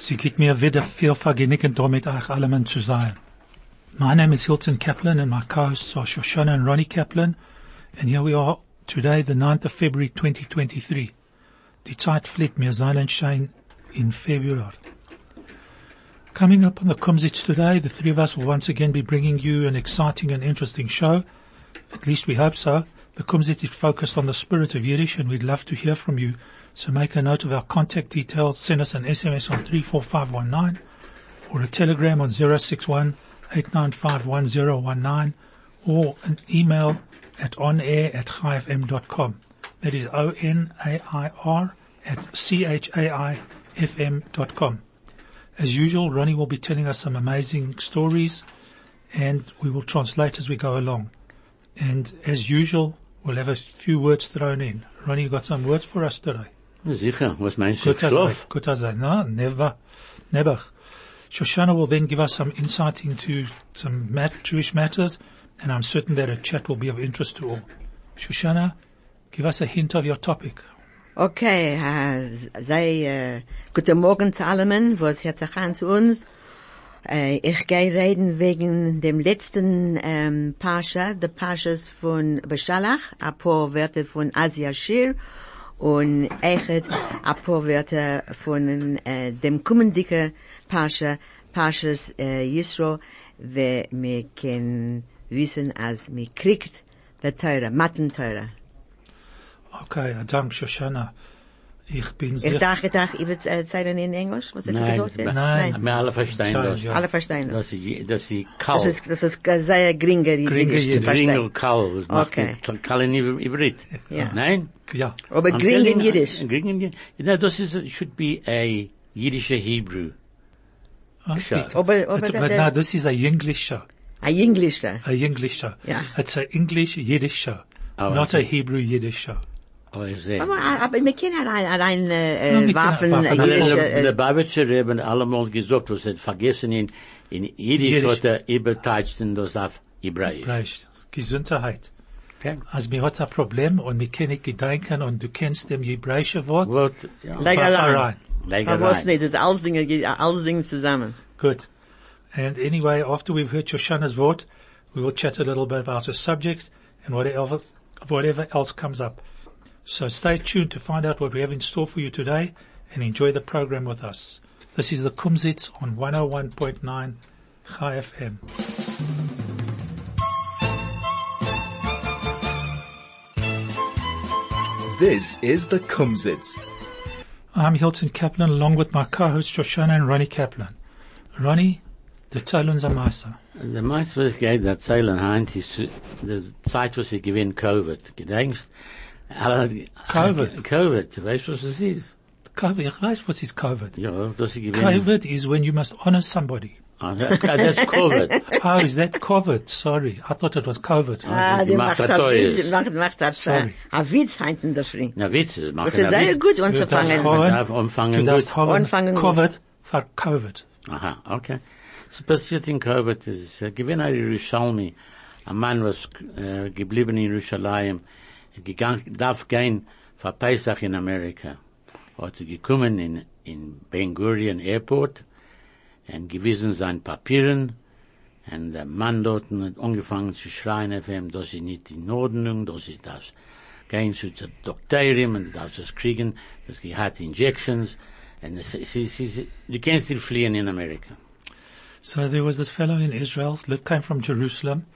Sie mir wieder viel Vergnügen, euch zu sein. My name is Hilton Kaplan and my co-hosts are Shoshana and Ronnie Kaplan. And here we are today, the 9th of February 2023. Die Zeit fliegt mir Seilenschein in February. Coming up on the Kumzits today, the three of us will once again be bringing you an exciting and interesting show. At least we hope so. The Kumzits is focused on the spirit of Yiddish and we'd love to hear from you. So make a note of our contact details. Send us an SMS on 34519 or a telegram on 061 8951019 or an email at onair at chaifm.com. That is O-N-A-I-R at C-H-A-I-F-M dot com. As usual, Ronnie will be telling us some amazing stories and we will translate as we go along. And as usual, we'll have a few words thrown in. Ronnie, you got some words for us today? Sicher, was meinst du? Good as Schlaf? Good as I, no, never, never. Shoshana will then give us some insight into some mat, Jewish matters, and I'm certain that a chat will be of interest to all. Shoshana, give us a hint of your topic. Okay, äh, sei, äh, uh, guten Morgen zu allen, was hört sich an zu uns. Äh, ich gehe reden wegen dem letzten ähm, Pascha, der Paschas von Beshalach, ein paar Wörter von Az Yashir und echt ein paar Wörter von äh, dem kommenden Pascha, Paschas äh, Yisro, wo wir können wissen, als wir kriegt der Teure, Mattenteure. Okay, dank Shoshana. Ich bin Ich sehr, dachte, ich dachte, ich würde erzählen in Englisch, was ich Nein, gesagt habe. nein. Wir alle verstehen das. ja. Alle verstehen das. Das ist, das ist Das kalt. ist, das ist sehr geringer Geringer Jiddisch zu Jiddisch. Gering verstehen. und kalt. Das macht Okay. nicht kalt in Ibrit. Ja. Nein? Ja. Aber I'm gering in telling- Jiddisch. Gering in Jiddisch. No, this is, a- should be a Yiddish Hebrew. Okay. Sure. Aber, aber, It's, der- but der- no, this is a English show. ein Englisch da. A English show. Yeah. It's a English Yiddish show. Oh, not a. Hebrew Yiddish show. Oh, ich sehe. Aber, aber wir können rein, rein, Ja, äh, wir können Waffen, Waffen, äh, aber Jiddisch, Der, der Babetscher haben allemal gesagt, was er vergessen in, in Yiddish, Jiddisch. hat er überteilt in das auf Hebräisch. Recht. Gesundheit. Okay? Als mir hat ein Problem und mir kann ich gedenken und du kennst dem hebräische Wort. Wort, ja. Leg allein. rein. Leg aber was nicht, das alles Dinge, alles Dinge zusammen. Good. And anyway, after we've heard Shoshana's word, we will chat a little bit about the subject and whatever, whatever else comes up. So stay tuned to find out what we have in store for you today and enjoy the program with us. This is the Kumzits on 101.9 Chai FM. This is the Kumzits. I'm Hilton Kaplan along with my co-host Shoshana and Ronnie Kaplan. Ronnie, the Talons are Meister. Der meiste, was ich geht erzählen, Heinz, ist die Zeit, was ich gewinne Covid. Gedenkst? Alle- Covid? Covid, du was es ist? COVID, ich weiß, was ist COVID. Ja, das ich gewinne. COVID is when you must honor somebody. Ah, that- That's Covid. Oh, is that COVID? Sorry. I thought it was COVID. Ah, die gemacht macht hat das, Teues. die macht, macht das, äh, Sorry. ein Witz hinten das Ring. Na, Witze, machen Das ist sehr gut Du darfst anzufangen. haben- darf anfangen Du darfst haben COVID for COVID. Aha, okay. So passiert in Covid, es ist, äh, gewinn ein Yerushalmi, ein Mann was, äh, geblieben in Jerusalem, gegangen, darf gehen für Pesach in Amerika. Hat er gekommen in, in Ben Gurion Airport, und gewissen sein Papieren, und der Mann dort hat angefangen zu schreien auf ihm, dass sie nicht in Ordnung, dass sie das gehen zu der Doktorin und darf das kriegen, das hat Injections, und es, es, es, es, kannst nicht fliehen in Amerika. So there was this fellow in Israel came from Jerusalem,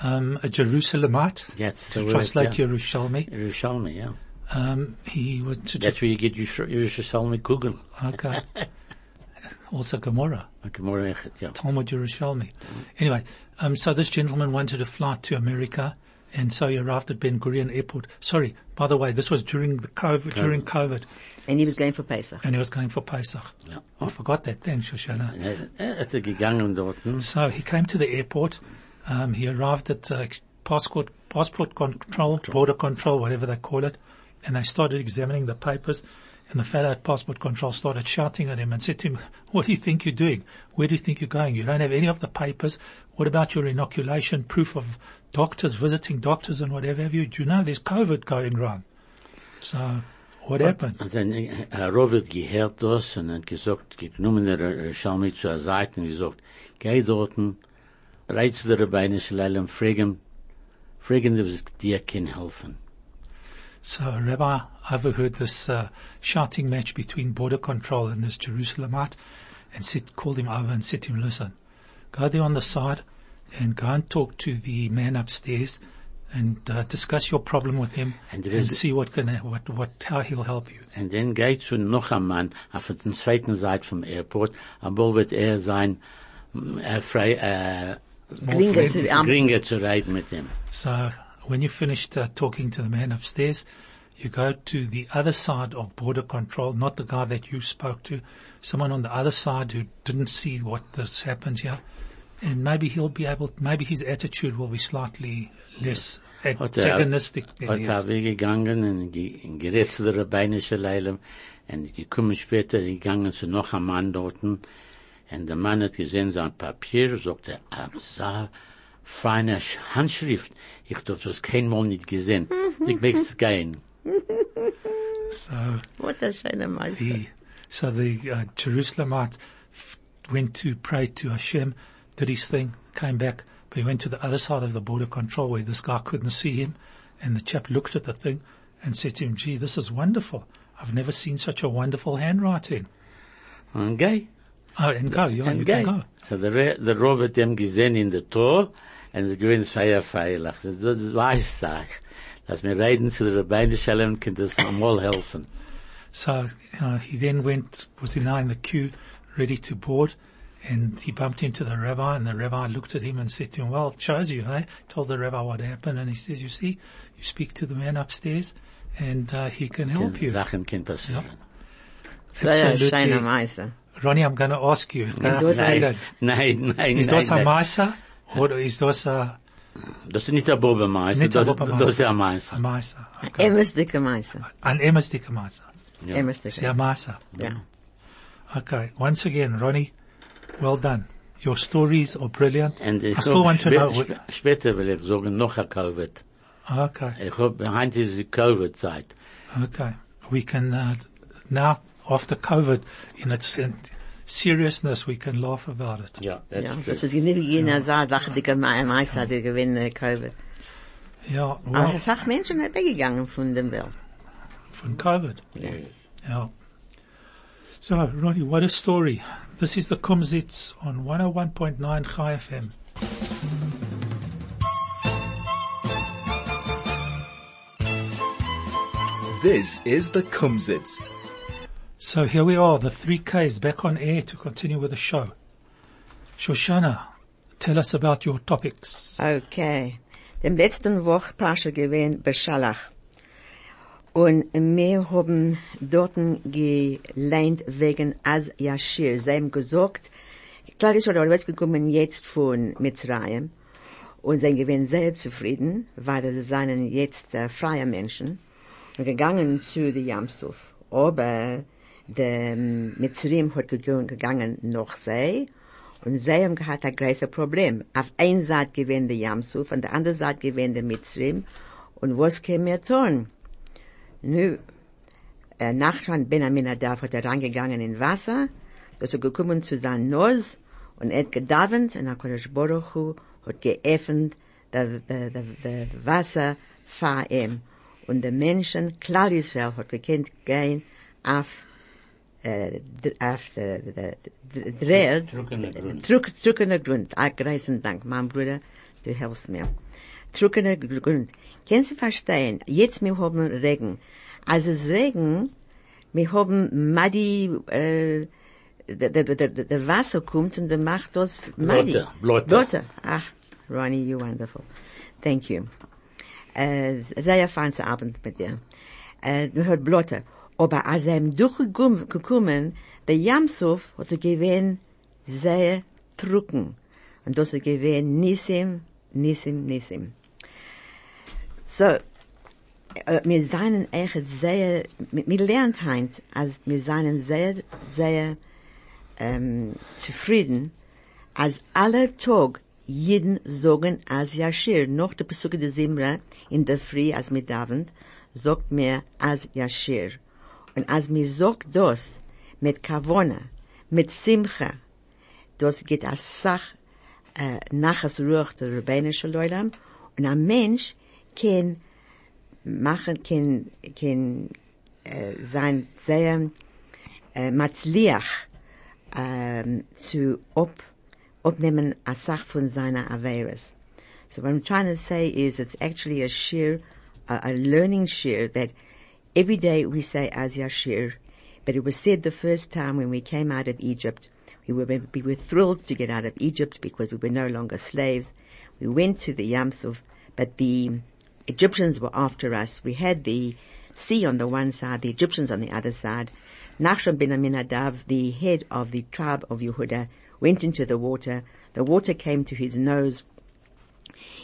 um, a Jerusalemite, That's to translate yeah. Yerushalmi. Yerushalmi, yeah. Um, he was That's where you get Yerushalmi Kugel. okay. also Gomorrah, Gemara Echet, yeah. Talmud Yerushalmi. Anyway, um, so this gentleman wanted to fly to America And so he arrived at Ben Gurion Airport. Sorry, by the way, this was during the COVID, during COVID, And he was going for Pesach. and he was going for Pesach. Ja. I forgot that. Thanks, Shoshana. Er, er ist er gegangen dort. So he came to the airport. Um, he arrived at uh, passport passport control, border control, whatever they call it, and they started examining the papers. And the fellow at passport control started shouting at him and said to him, "What do you think you're doing? Where do you think you're going? You don't have any of the papers. What about your inoculation proof of doctors visiting doctors and whatever have you? Do you know there's COVID going around?" So what happened? Und dann, äh, uh, Herr Rovet gehört das und hat gesagt, genommen der uh, Schalmi zur Seite und gesagt, geh dorten, reiz der fragen, fragen, ob es dir kann helfen. So a rabbi overheard this uh, shouting match between border control and this Jerusalemite and said, called him over and said to him, listen, go there on the side and go and talk to the man upstairs and uh, discuss your problem with him And and, see what can, what, what, how he'll help you. And then geht zu noch ein Mann auf der zweiten Seite vom Airport, aber wird er sein, äh, frei, äh, Gringe zu, um, Gringe zu reden mit ihm. So when you finished uh, talking to the man upstairs, you go to the other side of border control, not the guy that you spoke to, someone on the other side who didn't see what this happened here. And maybe he'll be able, maybe his attitude will be slightly less antagonistic than Hat er weggegangen und ge- und gerät zu der Rabbeinische Leilem und gekommen später gegangen zu noch einem Mann dorten und der Mann hat gesehen sein Papier, sagt er, feine Sch- Handschrift. Ich hab das kein Mal nicht gesehen. Ich möchte gehen. So What a schöner Meister. the, so the uh, Jerusalemite went to pray to Hashem, did his thing, came back, but he went to the other side of the border control where this guy couldn't see him, and the chap looked at the thing and said to him, gee, this is wonderful. I've never seen such a wonderful handwriting. Und geh. Oh, and go, yeah, you Und can go. So the, Re- der Robert dem gesehen in the Tor und sie gewinnt feier feierlich. Das, das weiß ich. Dass wir reden zu der Rabbeinische Leilem, kann das einmal helfen. So uh, he then went, was now in the queue, ready to board, and he bumped into the rabbi, and the rabbi looked at him and said to him, well, it shows you, hey? Told the rabbi what happened, and he says, you see, you speak to the man upstairs, and uh, he can help you. Sachen können passieren. Sehr schöner Absolutely. Meister. Ronnie, I'm going to ask you. Ja, du hast Say that. Nein, nein, Is das a nein. Meister? Or is das a, Das ist nicht der Bobemeister, nicht a das, das ist der a Meister. Meister? Okay. Immer dicke Meister. An Emmersdicke Meister. Ja. Immer Is a dicke. Meister. Ja. Okay. Once again, Ronnie, well done. Your stories are brilliant. And ich I still want to spä- know. spä- Später will ich sagen, noch ein Covid. Okay. Ich hab, heute ist die Covid-Zeit. Okay. We can, uh, now, after COVID, in its in seriousness, we can laugh about it. Ja, Ja, das ist nicht wie jener sagt, ach, dicke Me- Meister, die gewinnen Covid. Yeah, Aber well, fach Menschen sind weggegangen von dem Welt. from COVID. Ja. Yeah. So, Ronnie, what a story. This is the Kumzits on 101.9 Chai FM. This is the Kumzits. So here we are, the three Ks back on air to continue with the show. Shoshana, tell us about your topics. Okay. Dem letzten Woche Pascha gewesen Beschallach. Und wir haben dorten geleint wegen Az Yashir. Sie haben gesagt, klar ist schon rausgekommen jetzt von Mitzrayim. Und sie gewesen sehr zufrieden, weil sie seien jetzt äh, freie Menschen. Und gegangen zu der Jamsuf. Aber der Mitzrim hat gegangen, noch sie. Und sie haben gehabt ein großes Problem. Auf einer Seite gewinnt der Jamsuf, an der anderen Seite gewinnt der Mitzrim. Und was können wir tun? Nu, äh, Nachschan Ben Aminadab hat er reingegangen in Wasser, ist er gekommen zu seinem Nose und er hat gedavent und HaKadosh Baruch Hu hat geöffnet das Wasser vor ihm. Und der Menschen, klar Israel, hat gekannt gehen auf, äh, auf der, der, Drückender Grund. Drückender Grund. Ah, Dank, mein Bruder, du hilfst mir. Drückender Grund. Kannst du verstehen? Jetzt wir haben Regen. Als es Regen, wir haben muddy, äh, der, der, der, der, der Wasser kommt und der macht das muddy. Blotter, Blotter. Blotter. Ach, Ronnie, you wonderful. Thank you. äh, sehr feine Abend mit dir. Äh, hört Blotte. Aber als er ihm durchgekommen, der Jamsuf hat er gewähnt sehr trocken. Und das er gewähnt Nissim, Nissim, Nissim. So, äh, wir seien echt sehr, wir lernt heint, als wir seien sehr, sehr, ähm, zufrieden, als alle Tag jeden sagen als Yashir. Noch der Besuch der Simra in der Früh, als mit Abend, sagt mir als Yashir. Und als mir sagt das, mit Kavona, mit Simcha, das geht als Sach, äh, nach das Ruach der Rabbinische Leulam, und ein Mensch kann machen, kann, kann, äh, sein sehr, äh, matzliach, ähm, zu ob, opnehmen a sach von seiner Averis. So what I'm trying to say is it's actually a sheer, a, a learning sheer that every day we say as Yashir, but it was said the first time when we came out of Egypt, we were, we were thrilled to get out of Egypt because we were no longer slaves. We went to the Yamsuf, but the Egyptians were after us. We had the sea on the one side, the Egyptians on the other side. Nachshon ben Aminadav, the head of the tribe of Yehuda, went into the water. The water came to his nose.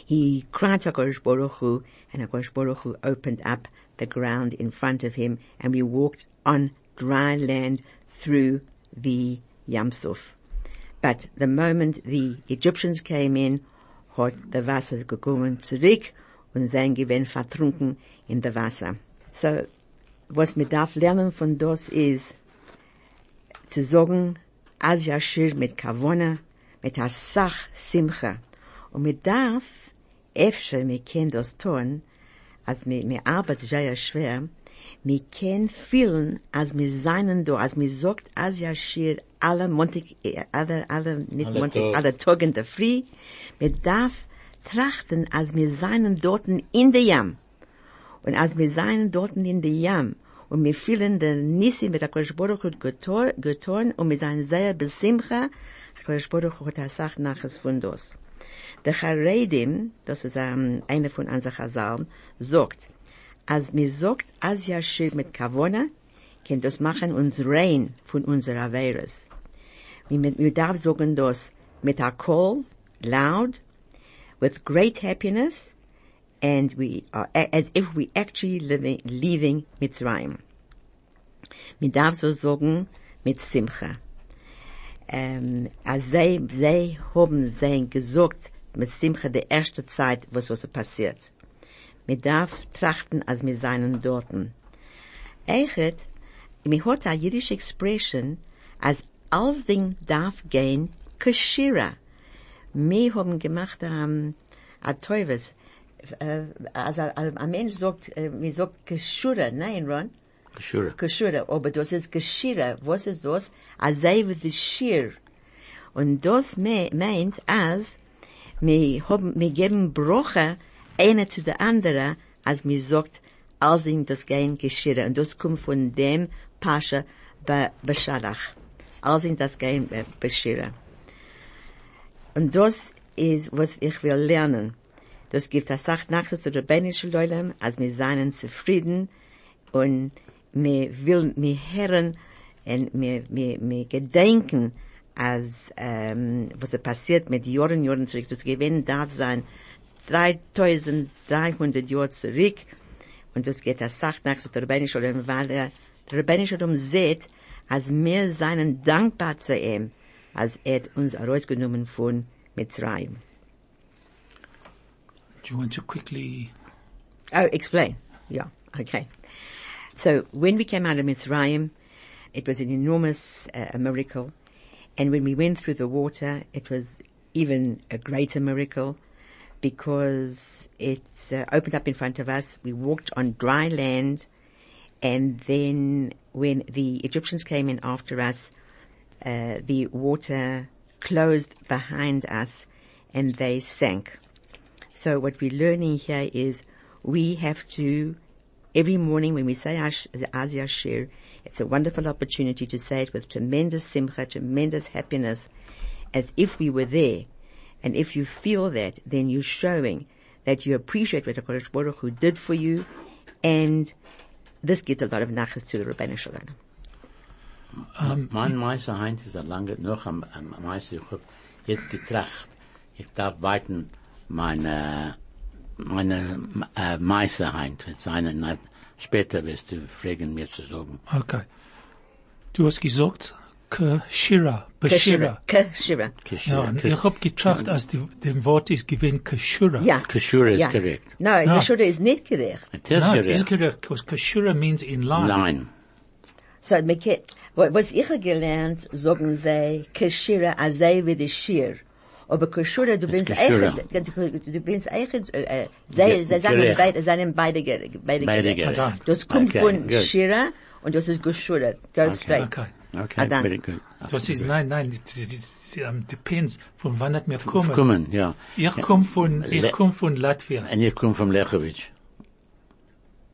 He cried to HaKadosh Baruch Hu, and HaKadosh Baruch Hu opened up the ground in front of him, and we walked on dry land through the Yamsuf. But the moment the Egyptians came in, hat der Wasser gekommen zurück und sein gewinn vertrunken in der Wasser. So, was mir darf lernen von das ist, zu sagen, als Yashir mit Kavona, mit Asach Simcha. Und mir darf, öfter, mir kann das tun, als mir mir arbeit ja ja schwer mir ken fühlen als mir seinen do als mir sogt as ja schir alle montig alle alle mit montig alle tagen in der fri mir darf trachten als mir seinen dorten in der jam. Und als mir seinen dorten in der jam und mir fühlen den nisi mit der kolschbodo gut getorn und mit seinen sehr besimcher kolschbodo hat er sagt nach es fundos Der Charedim, das ist ähm, einer von unseren Chazalen, sagt, als mir sagt, als Yashir mit Kavona, kann das machen uns rein von unserer Averes. Wir, wir darf sagen das mit a call, loud, with great happiness, and we are as if we actually living, leaving Mitzrayim. Wir darf so sagen mit Simcha. Ähm, als sie, sie haben sie gesagt mit Simcha die erste Zeit, was so passiert. Wir darf trachten, als wir seien dorten. Eichet, mir hat a jüdische Expression, als alles Ding darf gehen, kashira. Wir haben gemacht, ähm, a Teufels, äh, ein ein Mensch sagt, äh, mir sagt kashura, nein, Ron? Sure. Kashura, aber das ist Geschirr. Was ist das? A sei with the Schir. Und das me meint, als wir haben, wir geben Broche eine zu der andere, als mir sagt, als in das gehen Geschirr. Und das kommt von dem Pascha bei Beshalach. Als in das gehen Beschirr. Und das ist, was ich will lernen. Das gibt das Sach nachher zu der Benischen Leulam, als wir seien zufrieden und wir will, wir hören und wir, wir, wir gedenken, als, ähm, was passiert mit Jahren, Jahren zurück. Das Gewinn darf sein 3300 Jahre zurück und das geht das Sach nachher zu der Benischen Leulam, weil er, der Rabbinische Leulam sieht, als wir seien dankbar zu ihm, als er uns herausgenommen von Mitzrayim. Do you want to quickly Oh, explain. Yeah, okay. So when we came out of Mitzrayim, it was an enormous uh, miracle. And when we went through the water, it was even a greater miracle because it uh, opened up in front of us. We walked on dry land. And then when the Egyptians came in after us, uh, the water closed behind us and they sank. So what we're learning here is we have to, every morning when we say the Az Yashir, it's a wonderful opportunity to say it with tremendous simcha, tremendous happiness, as if we were there. And if you feel that, then you're showing that you appreciate what the Kodesh Baruch Hu did for you, and this gives a lot of nachas to the Rebbeinu Shalom. Um, mein Meister Heinz ist lange, noch am, am Meister, jetzt getracht, ich darf weiten meine, meine, äh, Meister Heinz, seine, später wirst du fragen, mir zu sagen. Okay. Du hast gesagt, Kashira, Bashira. Kashira. Ja, und ich hab getracht, als die, dem Wort ist gewesen Kashura. Ja. Kashura is ja. correct. No, Ja. Kashura is nicht gerecht. It is No, it is correct. correct, because Kashura means in line. Line. So, was ich gelernt, sagen sie, Kashira azay wie die Shir. Aber Kashura, du bist Kashura. echt, du bist echt, äh, sie, Ge- sie sagen gerecht. beide, seien beide, ge- beide, Beide gerecht. gerecht. Das kommt Okay, von good. Shira und das ist Kashura. Go straight. Okay. Okay, Ah, dann. very good. Das ist, nein, nein, es es- es ähm, depends, von wann hat mir kommen. Kommen, ja. Ich komm von, Le- ich komm von Latvia. And you come from Lechovich.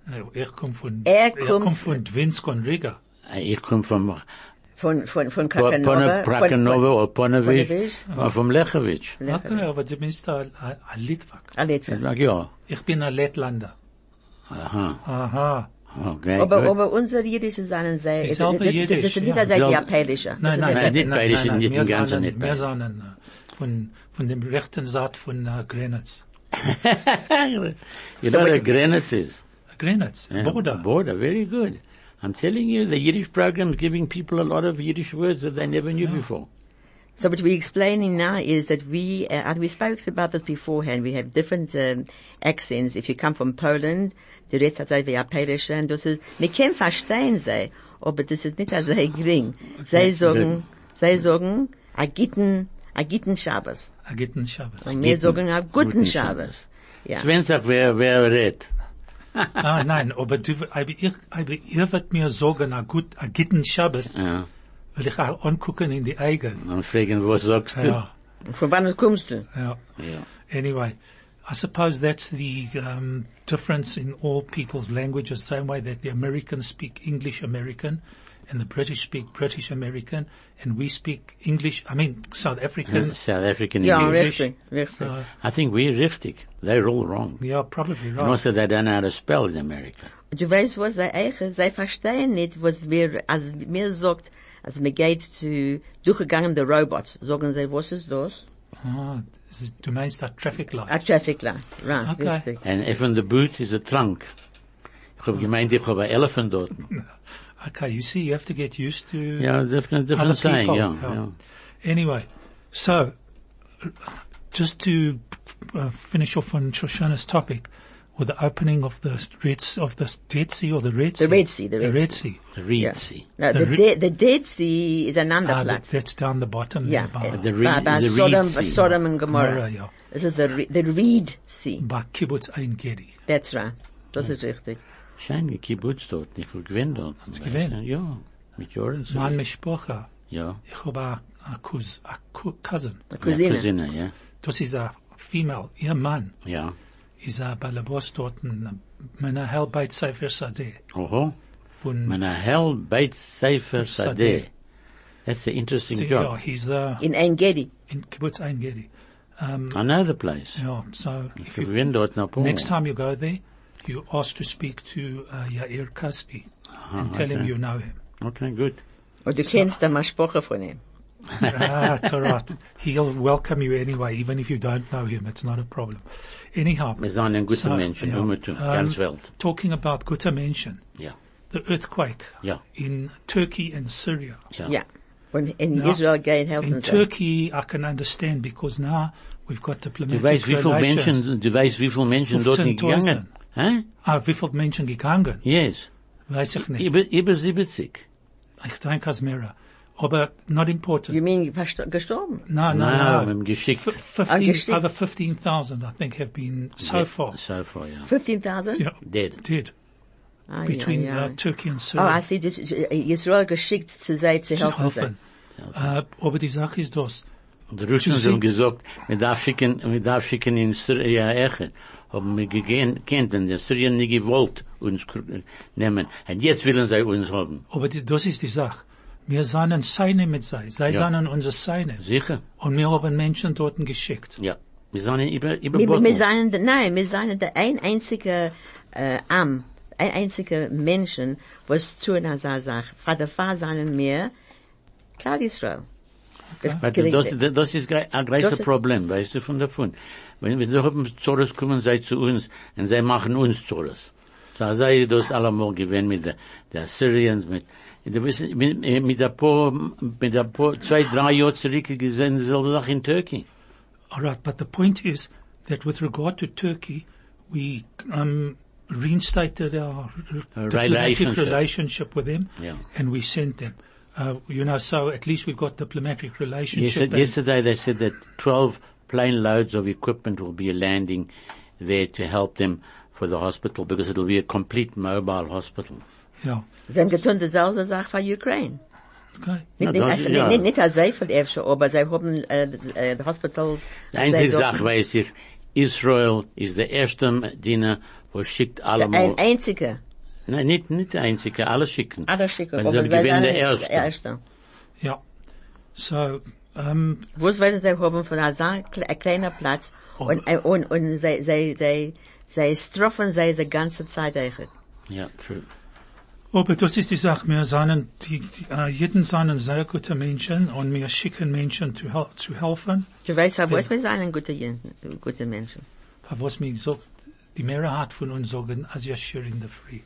Äh, Ich komm von, Er ich kommt- komm von Dwinskon Riga. Ich komme vom Von, von, von Pona- Krakanova. Prakanova or Ponovich, Ponevezh. or from Lechovich. Okay, aber du bist ein, ein ein Litvak. Alitva. Like, ja. Ich bin ein Lettlander. Aha. Aha. Okay, Aber, good. aber unsere jüdische seien sehr, das, Dieselbe das, das Jiddisch, ist nicht ja. als die Selbe- Apelische. Nein, nein, Nein, nein, nicht nein, beide nein, sind nein, nicht wir im Ganzen sind- nicht Wir beide. sind äh, von, von dem rechten Saat von äh, Grenitz. you So know what the it- Grenitz is. Grenitz, Yeah, border. Border, very good. I'm telling you, the Yiddish program is giving people a lot of Yiddish words that they never knew before. So what we're explaining now is that we, uh, and we spoke about this beforehand, we have different um, accents. If you come from Poland, du redest also wie Apelische, und das ist, wir können verstehen sie, aber das ist nicht so gering. Sie sagen, sie sagen, a gitten, a gitten Shabbos. A gitten Shabbos. Und wir sagen, a guten Guten Shabbos. Ja. Sven sagt, wer, wer redet. ah, nein, aber du, aber ich, aber ihr wird mir sagen, a gut, a gitten Shabbos, Ja. will ich auch angucken in die Augen. Und fragen, was sagst du? Ja, Von wann kommst du? ja. Ja. Anyway, I suppose that's the um, difference in all people's languages, the same way that the Americans speak English American and the British speak British American and we speak English, I mean South African. South African Ja, English. richtig, richtig. Uh, I think we're richtig. They're all wrong. yeah, probably And also they don't know how to spell in America. Du weißt, was sie eichen, sie verstehen nicht, was wir, als mir sagt, als mir geht zu durchgegangene Robots, sagen sie, was ist das? Ah, is- du meinst that traffic light. A traffic light. Right, Okay. richtig. And even the boot is a trunk. Ich hab gemeint, ich hab ein Elephant dort. Okay, you see, you have to get used to Ja, different, other different saying, people. ja, yeah. ja. Anyway, so just to uh, finish off on Shoshana's topic, with the opening of the Red Sea, of the Dead Sea or the Red Sea. The Red Sea, the Red the Red Sea. Sea. The Reed Yeah. Sea. No, The the, re- de- the Dead Sea is an Ah, that, Platz. that's down the bottom Yeah, there by, The by, Reed- by the Sodom, Reed Sea. Sodom and Gomorrah. Gomorrah, yeah. This is the, Re- the Reed Sea. by Kibbutz Ein Gedi. That's right. Das ist richtig. Schein gekibbutz dort, ich hab gewinnt dort. Hast du gewinnt? Ja, mit Jahren so. Mein Mishpocha, Ja. ich habe a, a, cous, a cou- cousin. Eine Ja, Cousine. Cousine, ja. Das ist a female, ihr Mann Ja. ist a Balabos dort in Menahel Beit Sefer Sadeh. Oho. Von, Man a hell beit Sadeh. Sadeh. That's an interesting See, yeah, he's the, In Ein Gedi. in Kibbutz Ein Gedi. I um, know the place. Yeah, so if you, dort next time you go there, you ask to speak to uh, Yair Kaspi and tell him you know him. Okay, good. Und du kennst den Maschpoche von ihm. ah, it's all right. He'll welcome you anyway, even if you don't know him. It's not a problem. Anyhow, Wir sind ein guter so, Mensch in yeah, um, ganz Welt. Talking about guter Menschen, Ja. the earthquake Ja. in Turkey and Syria. Ja. Ja. Und in Ja. Israel gehen helfen In. Turkey, I can understand because now we've got Du diplomatic weißt, wie viele relations. Menschen, du weißt, wie viele Menschen dort nicht 15.000. gegangen? Hä? Ah, wie viele Menschen gegangen? Yes. Weiß ich nicht. Über, über 70. Ich denke als mehrere. Aber not important. You mean versto- gestorben? No, no, Nein, wir no. haben geschickt. F- 15, Angeschickt. over 15,000, I think, have been so far. So far, ja. 15.000? Yeah, Dead. did. Ah, Between ja, ja. Uh, Turkey and Syria. Oh, I see, das, Israel geschickt zu sein, zu zu helfen. helfen. Uh, aber die Sache ist das. Die Russen Sie- haben gesagt, wir darf schicken, wir darf schicken in Syria echt. Haben wir kennt, wenn der Syrien nicht gewollt uns nehmen. Und jetzt wollen sie uns haben. Aber die, das ist die Sache. Wir seien Seine mit sei. Sei Ja. seien unsere Seine. Sicher? Und wir haben Menschen dort geschickt. Ja. Wir sind über, Wir, über wir seien, der- nein, wir seien der ein einziger, äh, Am, ein einziger Menschen, was tun als er sagt. Vater, Vater seien wir, Klal Israel. But das, das, das ist grei- ein großes Das- Problem, weißt du, von davon. Wenn wir so haben Zoros kommen, sei zu uns, und sie machen uns Zoros. So sei das allemal gewesen mit der, der Syrians, mit, du weißt, mit, mit der Po, mit der Po, zwei, drei Jahre zurück gesehen, so Sache in Turkey. All right, but the point is that with regard to Turkey, we um, reinstated our diplomatic relationship. relationship with them, Yeah. and we sent them. Uh, you know, so at least we've got diplomatic relationship. Yesterday, yesterday they said that 12 plane loads of equipment will be landing there to help them for the hospital because it'll be a complete mobile hospital. yeah. Sie haben getan dieselbe Sache für Ukraine. Okay. Nicht, Ja, nicht, das- ja. nicht, nicht, nicht als sehr viel öfter, aber sie haben, äh, das Hospital, Die einzige sie Sache dürfen- weiß ich, Israel ist der erste Diener, wo schickt alle ein einziger, nein, nicht, nicht der einzige, alle schicken. alle schicken, Weil aber sie gewinnen der sind erste. erste. Yeah. So, um, Was werden sie haben von einem sehr kle- kleinen Platz und, äh, und, und sie, sie, sie, sie straffen sie die ganze Zeit eigentlich. Ja, true. aber das ist die Sache, wir seien, die, die, uh, jeden seien sehr gute Menschen und wir schicken Menschen zu, hel zu helfen. Du weißt, ja. was wir sind gute, gute Menschen. Was mir sagt, die Mehrheit von uns sagen, as you're sharing the free.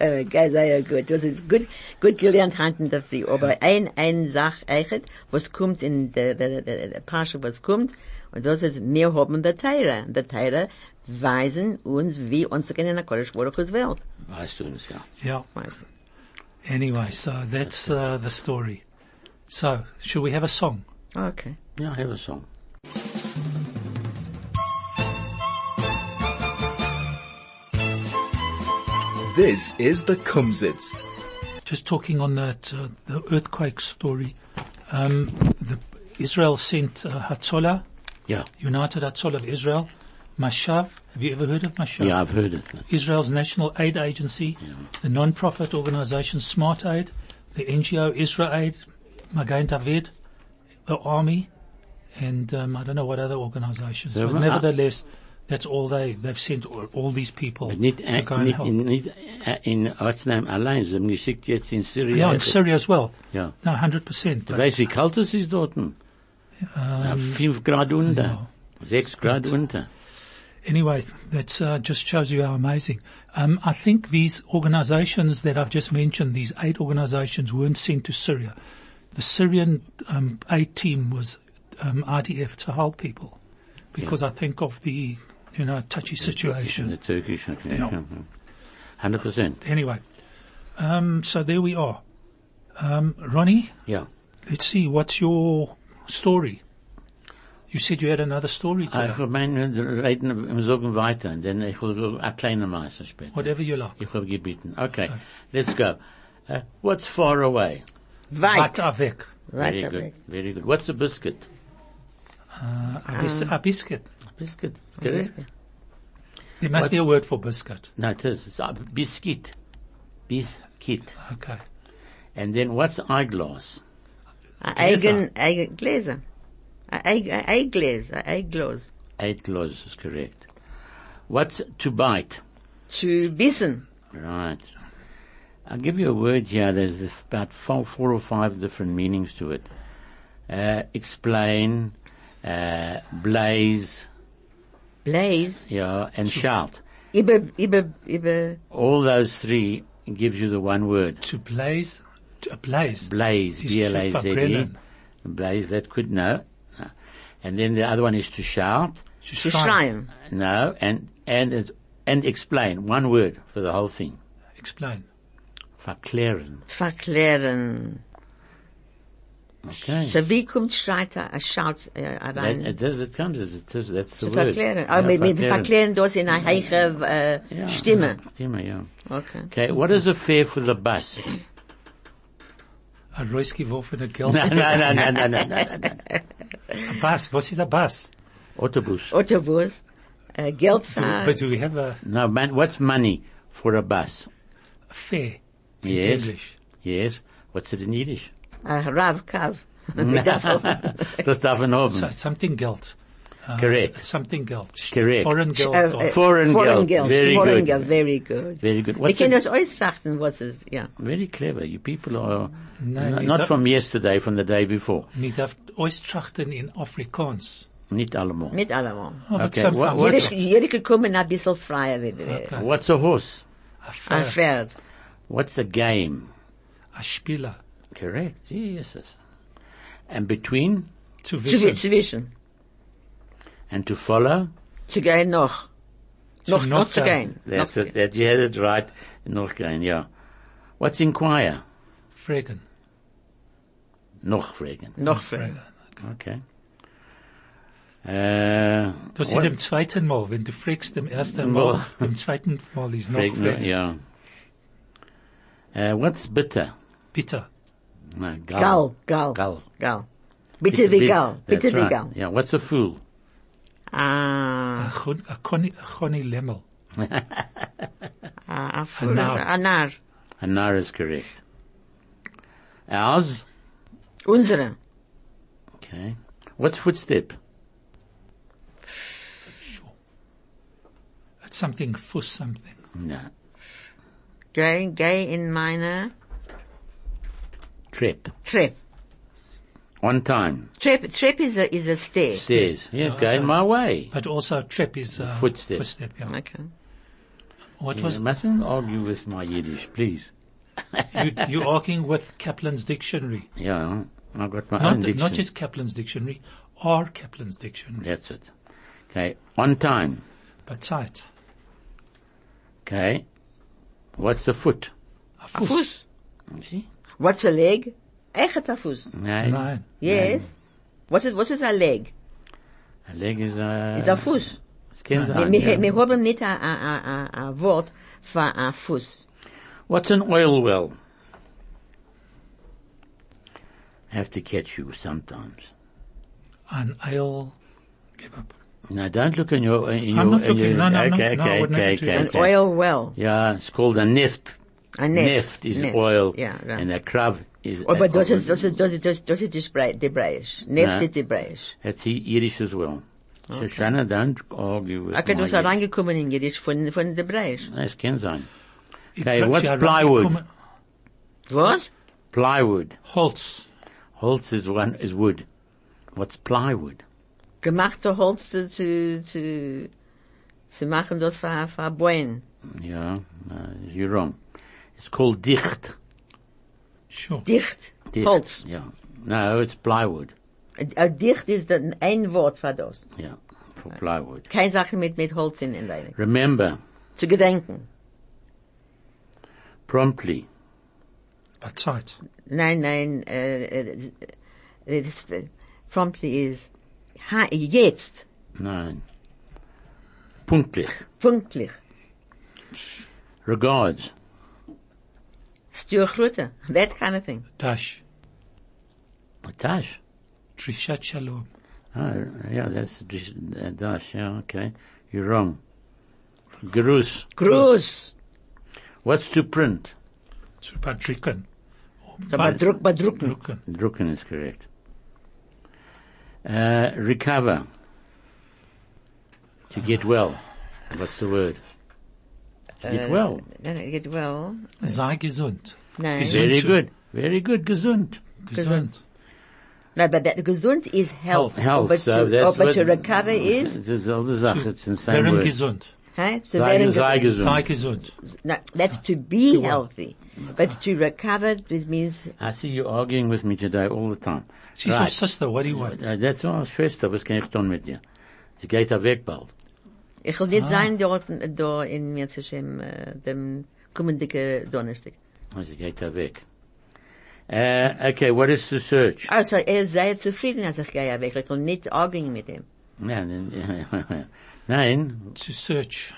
Äh, Geil, sehr gut. Das ist gut, gut gelernt handeln dafür. Aber ein, ein Sach eigentlich, was kommt in der, der, der, der Pasche, was kommt, und das ist, wir haben der Teire. Der Teire weisen uns, wie uns zu kennen in der Kodesh Baruch's Welt. Weißt du uns, ja. Yeah. Weißt du? Anyway, so that's uh, the story. So, shall we have a song? Okay. Ja, have a song. This is the Kumzits. Just talking on that, uh, the earthquake story. Um, the, Israel sent uh, Hatzolah, Ja. United Hatzolah of Israel, Mashav. Have you ever heard of Mashav? Ja, I've heard it. Israel's national aid agency, the non-profit organization Smart Aid, the NGO Israel Aid, Magen David, the army, and um, I don't know what other organizations. There But were- nevertheless, that's all they, they've sent all, all these people Nicht, to go and nicht, help. in, nicht äh, in Ortsnamen allein, sie haben geschickt jetzt in Syria. yeah, in Syria as well. Ja. No, 100%. Du But, weißt, wie kalt es ist dort? Ja, fünf Grad unter. Sechs Grad unter. anyway, that uh, just shows you how amazing. Um, I think these organizations that I've just mentioned, these eight organizations, weren't sent to Syria. The Syrian um, aid team was um, IDF to help people, because I think of the you know touchy situation. In situation. the Turkish, okay. ja. Hundred percent. Anyway, um, so there we are. Um, Ronnie, Yeah. let's see, what's your story? You said you had another story today. Ich meine, reden, wir sagen weiter, denn ich will eine kleine Maße später. Whatever you like. Ich habe gebeten. Okay, let's go. Uh, what's far away? Weit. Weiter weg. Very Weiter good, weg. very good. What's a biscuit? A, bis a biscuit. Biscuit, correct? There must What? be a word for biscuit. No, it is. It's a biscuit. Biscuit. Okay. And then what's eyeglass? Ein Eigen, eigen Gläser. Ein Eig- ein Eiglas, ein Eiglas. Eight glass is correct. What's to bite? To bissen. Right. I'll give you a word here. There's this- about four, four or five different meanings to it. Uh, explain, uh, blaze, Blaze. yeah, and shout. Über, über, über, All those three gives you the one word. To blaze, to a blaze. Blaze, Is B-L-A-Z-E. Blaze, that could know. And then the other one is to shout. To zu shine. No, and, and, and explain. One word for the whole thing. Explain. Verklären. Verklären. Okay. So wie kommt schreit er, schaut That, rein? it does, it comes, it is, that's the Zu word. verklären. Ja, Aber mit, mit verklären. verklären das in einer heiche äh, Ja, Stimme. ja, Stimme, ja. Okay. Okay, what is the fare for the bus? A rausgeworfene Geld. no, no, no, no, no, no, no, no. A bus. Was is a bus? Autobus. Autobus. Äh, Geld Do, für, but do we have a, No, man, what's money for a bus? a fare in Yes. English? Yes. What's it in Yiddish? Äh, Rav, Kav. das darf man haben. So something Geld. uh, Correct. Something Geld. Correct. Foreign Geld. Äh, or- äh, Foreign foreign Geld. Geld. Very foreign good. Geld. Very good. Very good. Wir What's können a, uns austrachten, was es, ja. very clever. You people are Nein, n- ich not from yesterday, from the day before. Mir darf austrachten in Afrikaans. Nicht allemal. Mit allemal. Aber Okay, sometimes- what- what- Jeder, jeder gekommen ein bisschen freier. Okay. What's a horse? A Ein Pferd, Pferd. What's a game? a Spieler. Correct. Yes. yes. And between Zu Zwi- wissen. And to follow. Zu gehen noch. Noch, noch noch zu gehen. gehen. Noch That's it. That you had it right. Noch gehen, yeah. What's inquire? Fragen. Noch fragen. Noch fragen. Okay. Uh, Das what- ist im zweiten Mal. Wenn du fragst im ersten Mal. Mal, im zweiten Mal ist noch Fragen, Fragen. yeah. Uh, what's bitter? Bitte. No, Gal, gal, Gal. gal. Bitte wie gal, bitte wie gal. Yeah. What's a fool? Ah, A Chon- a Connie, a Kuni Leml. ah, ah, Nar. ah, nar. A nar is correct. Ours? Unsere. Okay. What's footstep? Sure. It's something for something. No. Geh, geh in meine Trip. Treppe. On time. Treppe, Treppe is a, is a stair. Stairs. Yes, going my way. But also trip is uh, Footstep. Footstep, yeah. Okay. What You was mustn't argue with my Yiddish, please. you, you arguing with Kaplan's dictionary? Yeah, I've got my Not, own dictionary. not just Kaplan's dictionary, or Kaplan's dictionary. That's it. Okay. On time. But Zeit. Okay. What's the foot? A A Fuß. Fuß. You see? What's a leg? Echt a Fuß. No. Nein. Yes. What is, what is a leg? A leg is a... Is a Fuß. Es kann Wir, sein, wir, ja. wir haben nicht a, a, a, a, a Wort für a Fuß. What's an oil well? I have to catch you sometimes. An ale. Give up. No, don't look in your... In I'm your, not in looking. Your, No, no, no, okay, no, I okay, would never okay, do okay, that. An okay. oil well. Yeah, it's called a neft. A neft. Neft is Neft. oil. Ja, ja. And a krav is... Oh, but a- das ist, das ist, das ist, das ist, das ist Hebräisch. Hebräisch. Neft Ja. ist Hebräisch. That's he- Yiddish as well. So Shana, don't argue with Okay, my du bist Yiddish. reingekommen in Jiddisch von, von Hebräisch. Das kann sein. Okay, what's plywood? What? Plywood. Holz. Holz is one, is wood. What's plywood? Gemachte Holz zu, zu, zu, zu machen das für, für Bäume. Yeah, no, you're wrong. It's called dicht. Sure. Dicht. dicht. Holz. Yeah. No, it's plywood. A dicht ist dann ein Wort für das. Yeah, for plywood. Keine Sache mit, mit Holz in, in Remember, Zu gedenken. promptly. But Zeit. Nein, nein, äh, äh, äh, das, äh, promptly ist, ha, jetzt. Nein. Punktlich. Pünktlich. Regards. Stuur groeten. That kind of thing. Dash. Tash. Drishat Shalom. Oh, yeah, that's dis- uh, dash. Yeah, okay. You're wrong. Grus. Gruß. What's to print? Zu bedrucken. So, bedruck, bedrucken. Drucken. Drucken is correct. Uh, recover. To get well. What's the word? To get well. Nein, nein, get well. Sei gesund. Nein. Very good. Very good. Gesund. Gesund. No, but that gesund is health. Health. But, so to, that's oh, but to recover is, It's dieselbe Sache. It's the same Wären word. gesund. huh? So Sei, very sei gesund. Sei gesund. gesund. No, that's to be well. healthy. But to recover, this means, I see you arguing with me today all the time. She's your sister. What do you want? Uh, that's all Schwester. Was kann ich tun mit dir? Sie geht da weg bald. Ich will nicht sein dort, da in mir zwischen, äh, dem kommenden Donnerstag. Sie geht da weg. Uh, okay, what is to search? Also, er sei zufrieden, als ich gehe weg. Ich will nicht arguing mit ihm. Nein, nein, To search.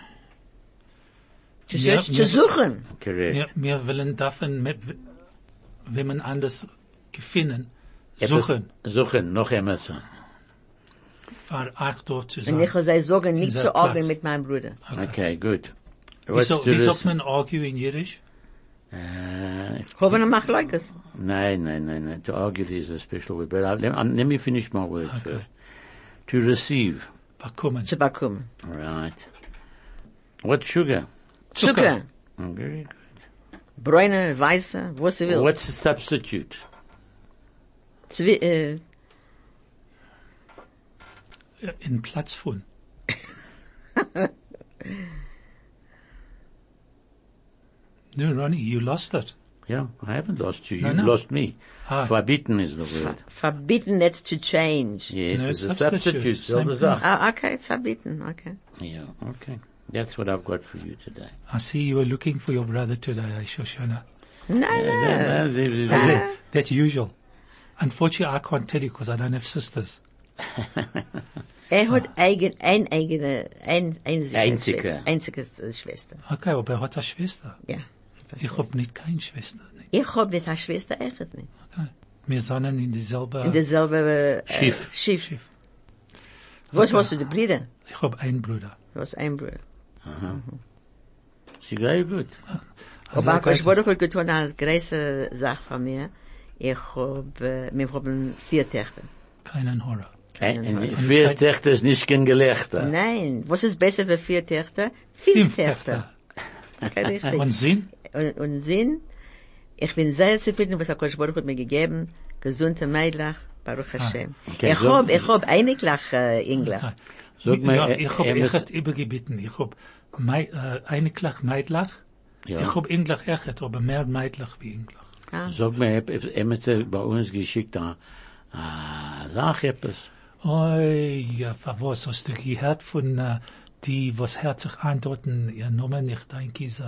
Zu, Ja, zu mir- suchen. correct. Wir, wir wollen davon, mit, wenn man anders gefunden, suchen, Suchen, noch einmal so. Für auch dort zu Und sein. ich will sei sagen, nicht zu arguing Platz. mit meinem Bruder. Okay, good. Wie, What's so, wie sagt man argue in Jiddisch? Uh, Haben wir macht Leukes. nein, nein, nein, nein. To argue is a special word. But I, let, um, let me finish my words Okay. first. To receive. Bekommen. zu bekommen. Right. What sugar? Zucker, Oh, very good. bräune, weiße, was du willst. What's the substitute? Zwi äh, In Platz von. no, Ronnie, you lost it. Yeah, I haven't lost you. You've no. lost me. Ah. Verbieten is the word. verbieten nicht to change. Yes, No, it's a substitute. substitute. Same Selbe thing. Sache. Ah, okay, it's verbieten, okay. Yeah, okay. That's what I've got for you today. I see you were looking for your brother today, eh, Shoshana. Nein, nein. Is that- That's usual. Unfortunately, I can't tell you because I don't have sisters. Er hat eigen, ein eigene, ein, einzige, Einzige. Schwester- einzige Schwester. Okay, aber er hat eine Schwester. Ja. Ich hab nicht keine Schwester. Nicht. Ich hab nicht eine Schwester, echt nicht. Okay. Wir sind in dieselbe In derselbe, äh, Schiff. Schiff. Schiff. Was hast du, die Brüder? Ich hab einen Bruder. Du hast ein Bruder. See, very good. Also, Aber okay, ich wurde gut getan als große Sache von mir. Ich hab, äh, wir haben vier Töchter. Keinen Horror. And vier Töchter ist nicht kein Gelächter. Nein, was ist besser für vier Töchter? Fünf Fünf Töchter. Und Sinn? und, und Sinn, ich bin sehr zufrieden, was Akash Baruch hat mir gegeben, gesunde Meidlach, Baruch Hashem. okay, ich so- hab, ich hab einiglich äh, Englisch. Okay. Sag mir, ja, äh, ich hab er muss- echt übergebeten. Ich hab mei, äh, einiglich Meidlach. Ja. Ich hab Englisch echt, aber mehr Meidlach wie Englisch. Ah. Sag mir, er hat sie bei uns geschickt, ah, ah, sag etwas. Oi, ja, was hast du gehört von äh, die, was herzlich andeuten, ihr Namen nicht, denke ich, äh,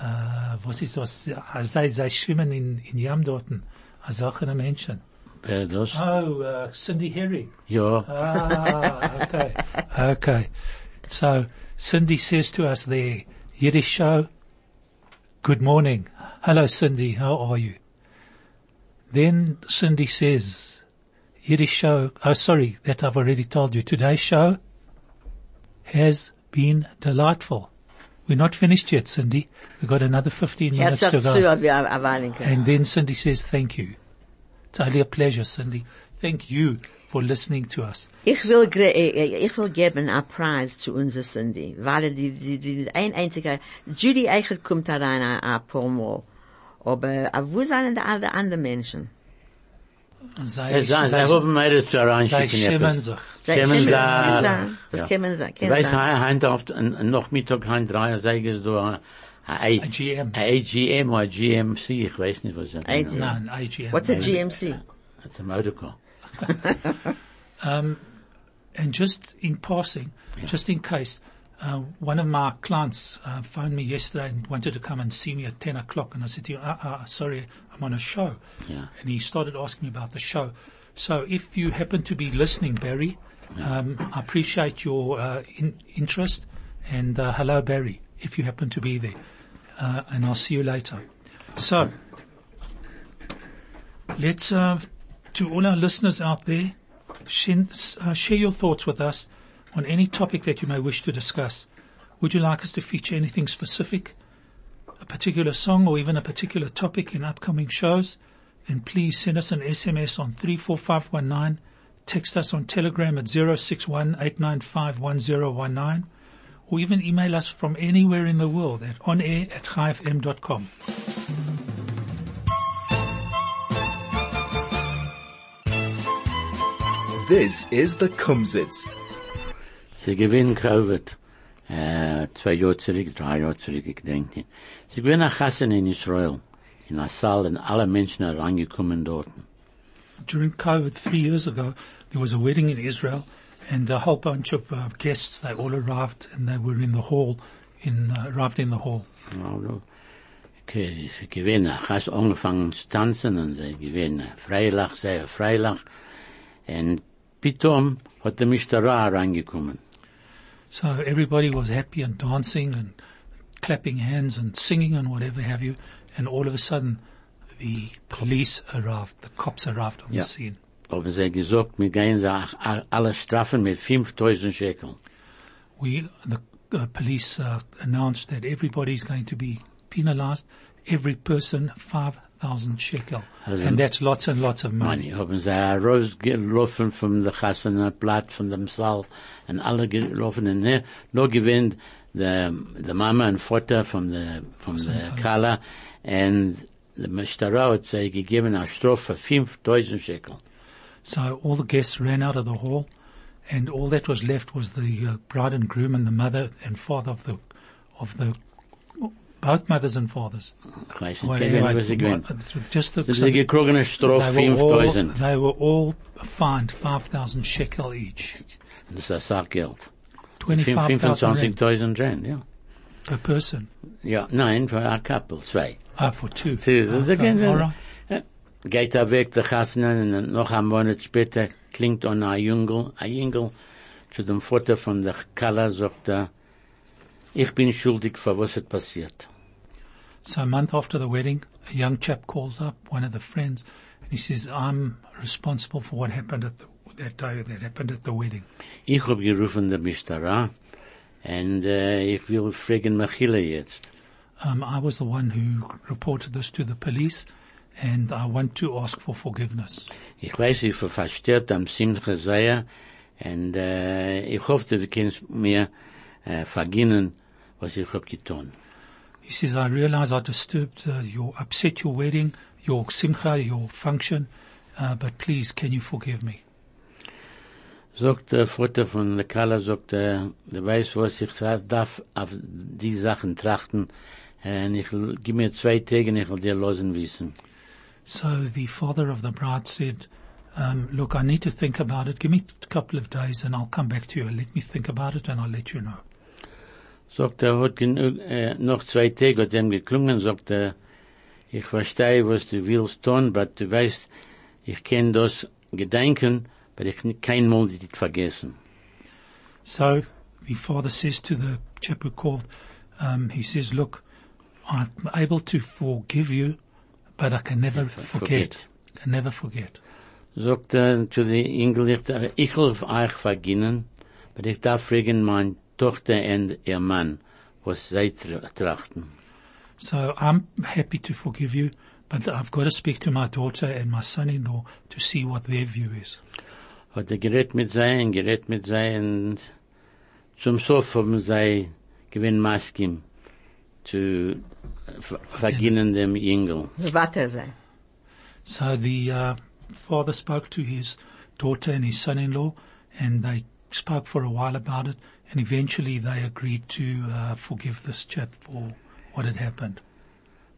äh, was ist das, sei, sei schwimmen in, in Jam dorten, als solche Menschen. Wer das? Oh, uh, Cindy Herring. Ja, Ah, okay. Okay. So, Cindy says to us there, Yiddish show, good morning. Hello, Cindy, how are you? Then Cindy says, Yiddish show, oh sorry, that I've already told you. Today's show has been delightful. We're not finished yet, Cindy. We've got another 15 Er minutes to go. zu, wie erwarten kann. And then Cindy says, thank you. It's only a pleasure, Cindy. Thank you for listening to us. Ich will, äh, äh, ich will geben einen Preis zu unserer Cindy, weil die, die, die, ein einziger, Judy Eichert kommt da rein ein ein paar Mal. Aber, wo sind die alle anderen Menschen? Sie haben mir das schämen sich. Schämen Das Ich weiß, drei, sage ich GM. a AGM oder GMC, ich weiß nicht, was das ist. Nein, AGM. What's a GMC? It's a motor car. Um, and just in passing, just in case, uh, one of my clients uh, phoned me yesterday and wanted to come and see me at 10 o'clock. And I said to him, uh, uh, sorry, I'm on a show. Yeah. And he started asking me about the show. So if you happen to be listening, Barry, um, I appreciate your uh, in, interest. And uh, hello, Barry, if you happen to be there. Uh, and I'll see you later. So, let's, uh, to all our listeners out there, uh, share your thoughts with us on any topic that you may wish to discuss. Would you like us to feature anything specific, a particular song or even a particular topic in upcoming shows? Then please send us an SMS on 34519, text us on Telegram at 061 or even email us from anywhere in the world at onair at chaifm.com. This is the Kumzits. Sie gewinnen Covid, äh, zwei Jahre zurück, drei Jahre zurück, ich denke. Sie gewinnen ein Chassen in Israel, in a Saal, und alle Menschen herangekommen dort. during COVID three years ago, there was a wedding in Israel, and a whole bunch of uh, guests. They all arrived, and they were in the hall. In uh, arrived in the hall. Also, okay, sie gewinnen, hast angefangen zu tanzen, und sie gewinnen, Freilach, sehr Freilach, und pitom hat der Mishtara herangekommen. So everybody was happy and dancing and clapping hands and singing and whatever have you. And all of a sudden, the police arrived. The cops arrived on Yeah. the scene. Aber sie gesagt, wir gehen sie alle strafen mit 5000 Shekel. We the uh, police uh, announced that everybody is going to be penalized. Every person five thousand shekel, and that's lots and lots of money. Money haben sie rausgelaufen vom der Chassaner Blatt, von dem Saal, und alle gelaufen, und ne, nur gewinnt der, der Mama und Vater von der, von der Kala, und der Mishtara hat sie gegeben eine Strafe für 5000 Shekel. So all the guests ran out of the hall, and all that was left was the uh, bride and groom and the mother and father of the of the both mothers and fathers. Ich weiß Well, nicht, anyway, was sie gewinnt. what- just the, Sie haben gekriegt eine Strafe they, were all, they were all fined five thousand shekel each, Das ist das thousand 25.000 Rand, ja. per person. Ja, nein, für ein Couple, zwei. Ah, for two. Okay, gehen, all right. Ja. geht er weg, der Chassanen, und noch ein Monat später klingt an ein Jüngel, ein Jüngel, zu dem Vater von der Kala, sagt er, ich bin schuldig, für was ist passiert. So a month after the wedding, a young chap calls up one of the friends, and he says, "I'm responsible for what happened at the, that day that happened at the wedding." Ich hab gerufen der Mishtara, und äh, ich will fragen Machila jetzt. Um, I was the one who reported this to the police, and I want to ask for forgiveness. Ich weiß, ich versteht am Simcha sehr, und äh, ich hoffe, du kannst mir äh, vergehen, was ich hab getan. He says, "I realize I disturbed uh, your, upset your wedding, your simcha, your function, uh, but please, can you forgive me?" Sagt der Vater von der Kala, sagt er, du weißt was, ich darf auf die Sachen trachten, und ich gib mir zwei Tage und ich will dir losen wissen. So the father of the bride said, um, "Look, I need to think about it. Give me a couple of days, and I'll come back to you. Let me think about it, and I'll let you know." Sagt er, hat genug, äh, noch zwei Tage hat ihm geklungen, sagt er, ich verstehe, was du willst tun, aber du weißt, ich kann das gedenken, aber ich kein Mal dich vergessen. So the father says to the chap who called, um, he says, look, I'm able to forgive you, but I can never forget. Can never forget. Sagt er zu den Engellichter, ich will euch vergehen, aber ich darf fragen meine Tochter und ihr Mann, was sie trachten. So I'm happy to forgive you, but I've got to speak to my daughter and my son-in-law to see what their view is. Hat er gerät mit sein, gerät mit sein, zum Sof haben sie gewinn Maskim zu ver- vergehen dem Engel. Vater sein. So the uh, father spoke to his daughter and his son-in-law, and they spoke for a while about it, and eventually they agreed to uh, forgive this chap for what had happened.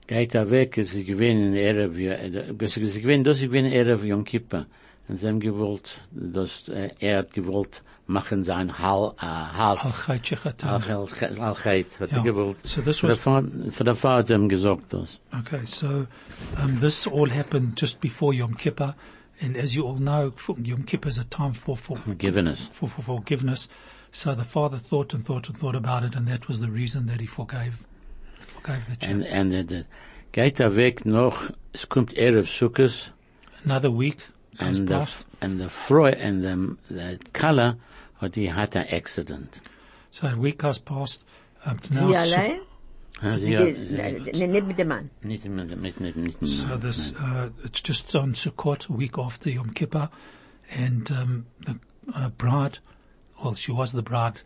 Geht er weg, es ist gewinn in Erev, es ist gewinn, das ist gewinn Erev Yom Kippur. Und sie haben gewollt, dass äh, er hat gewollt machen sein Hal, äh, Hals. Al-Chait, hat er gewollt. So this was für der Vater haben gesagt das. okay. So um, this all happened just before Yom Kippur, and as you all know, for- Yom Kippur is a time for for, Forgiveness. for for forgiveness. So the father thought and thought and thought about it, and that was the reason that he forgave forgave the chap. Und, und, äh, geht er weg noch, es kommt Erev Sukkot, Another week and the, past. and the Freud, and the, the Kala, hat die hat ein accident. So a week has passed. Um, Sie now, Sie sie So this, uh, it's just on Sukkot, a week after Yom Kippur, and um, the uh, bride, well, she was the bride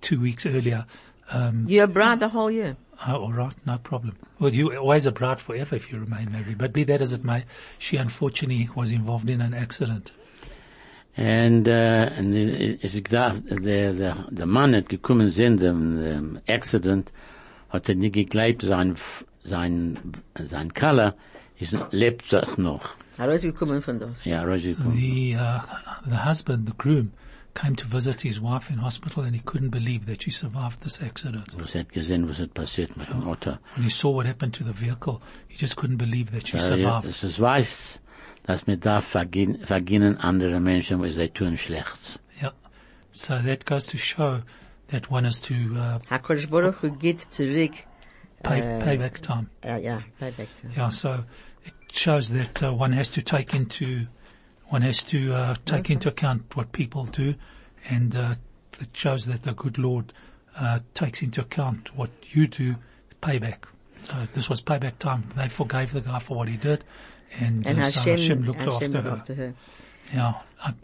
two weeks earlier. Um, You're a bride the whole year. uh, all right, no problem. Well, you always a bride forever if you remain married. But be that as it may, she unfortunately was involved in an accident. And, uh, and es ist da, der, der, der Mann hat gekommen sind, dem, dem Accident, hat er nicht geglaubt, sein, sein, sein Kala ist, lebt sich noch. Herausgekommen von das. Ja, rausgekommen. The uh, the husband, the groom, came to visit his wife in hospital, and he couldn't believe that she survived this accident. Was hat gesehen, was hat passiert mit dem Auto. When he saw what happened to the vehicle, he just couldn't believe that she Ja, ja, survived. es ist weiß, dass man darf vergehen, vergehen andere Menschen, weil sie tun schlecht. Yeah. So that goes to show that one is to uh, HaKadosh Baruch Hu geht zurück. pay, Uh, payback time. Ja, ja, payback. Yeah. So it shows that uh, one has to take into one has to uh, take into account what people do, and uh, it shows that the good Lord uh, takes into account what you do. Payback. So this was payback time. They forgave the guy for what he did, and, And uh, so Hashem, Hashem looked Hashem after looked her. after her. Yeah. I,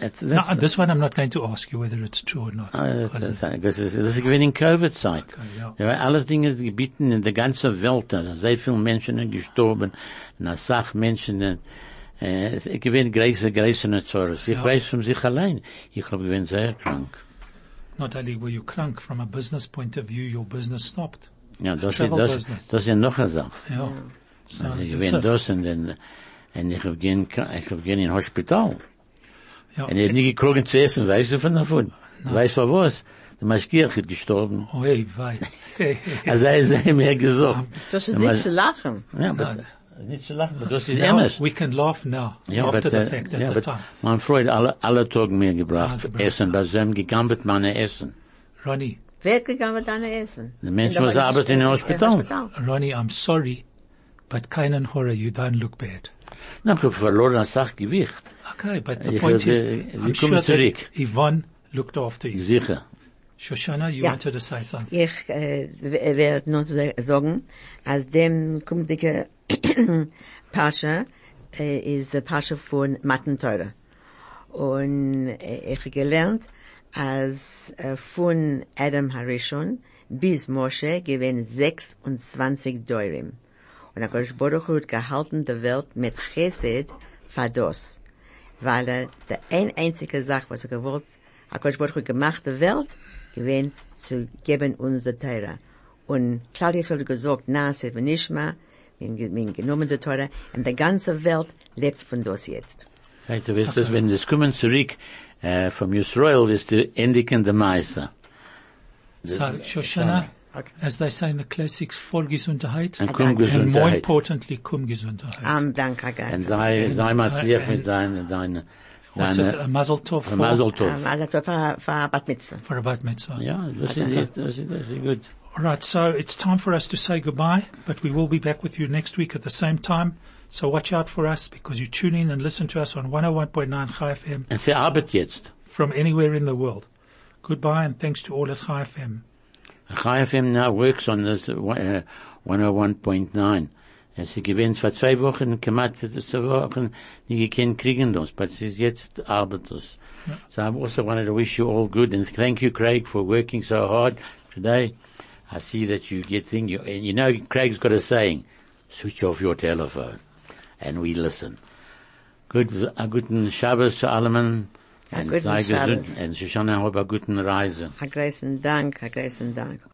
That's, no, this one I'm not going to ask you whether it's true or not. Ah, Because das, das, das, ist- gewesen in Covid-Zeit. ja. Ja, alles Dinge gebieten in der ganzen Welt, da sehr viele Menschen sind gestorben, na Sach Menschen, äh, es gewesen größer, größer Nazareth. Ich Ja. weiß von sich allein, ich habe gewesen sehr krank. Not only were you crunk, from a business point of view, your business stopped. Ja, das ist, das, das ist noch eine Sache. Yeah. So Also ich bin das und dann, und ich gehen, ich gehen in Hospital. Ja. Und ich habe nie gekriegt zu essen, weißt du von davon? Weißt du was? Der Maschkirch ist gestorben. Oi, wei. Also er ist mir gesagt. Das ist Der nicht zu lachen. Ja, aber, nicht zu lachen, aber das ist Now, ernst. we can laugh now, Ja, after aber, the äh, fact at ja, the time. mein Freund alle, alle Tage mir gebracht, Ah, gebracht, Essen, bei seinem gegambelt meine Essen. Ronnie, Wer hat gegangen mit deiner Essen? Der Mensch Und da muss war ich arbeiten im im Hospital. Ronnie, I'm sorry, but keinen Horror, you don't look bad. Na, ich habe verloren eine Sache Gewicht. Okay, but the Ich point is, äh, I'm sure zurück. that Yvonne looked after you. Sicher. Shoshana, you Ja. wanted to say something. Ich äh, w- werde noch sa- sagen, als dem kommende Pascha äh, ist der Pascha von Mattenteure. Und äh, ich habe gelernt, als äh, von Adam Harishon bis Moshe gewesen 26 Deurim. Und Akash Baruch Hu hat gehalten der Welt mit Chesed Fados. Weil er der ein einzige Sache, was er gewollt, Akash Baruch Hu gemacht der Welt, gewesen zu geben uns der Teure. Und Claudius hat gesagt, na, es wird nicht mehr, wir haben genommen der Teure, und die ganze Welt lebt von das jetzt. Hey, du weißt, dass wenn das kommen zurück, äh, vom Yisrael, ist der Endigen der Meister. So, Shoshana, Okay. as they say in the classics, voll Gesundheit. Und komm And more importantly, kum Gesundheit. Am Dank, Hagar. Und sei, sei mal lieb and- mit deiner, deiner, What's it, a deiner, mazel tov for, Mazel Tov. Am also für, für Bat Mitzvah. for a bat mitzvah. Ja, das ist, das ist, das ist gut. All right, so it's time for us to say goodbye, but we will be back with you next week at the same time. So watch out for us because you tune in and listen to us on 101.9 Chai FM Und sie arbeitet jetzt. from anywhere in the world. Goodbye and thanks to all at Chai FM. Chai FM now works on this uh, 101.9. Es ist gewesen vor zwei Wochen, gemacht, zwei Wochen, nie gekannt kriegen das, aber es ist jetzt arbeitet das. So I also wanted to wish you all good and thank you, Craig, for working so hard today. I see that you get things, you, and you know, Craig's got a saying, switch off your telephone and we listen. Good, a guten Shabbos zu allem A und guten sei gesund Shabbos. und Shoshana, hab a guten Reise. A großen Dank, a großen Dank.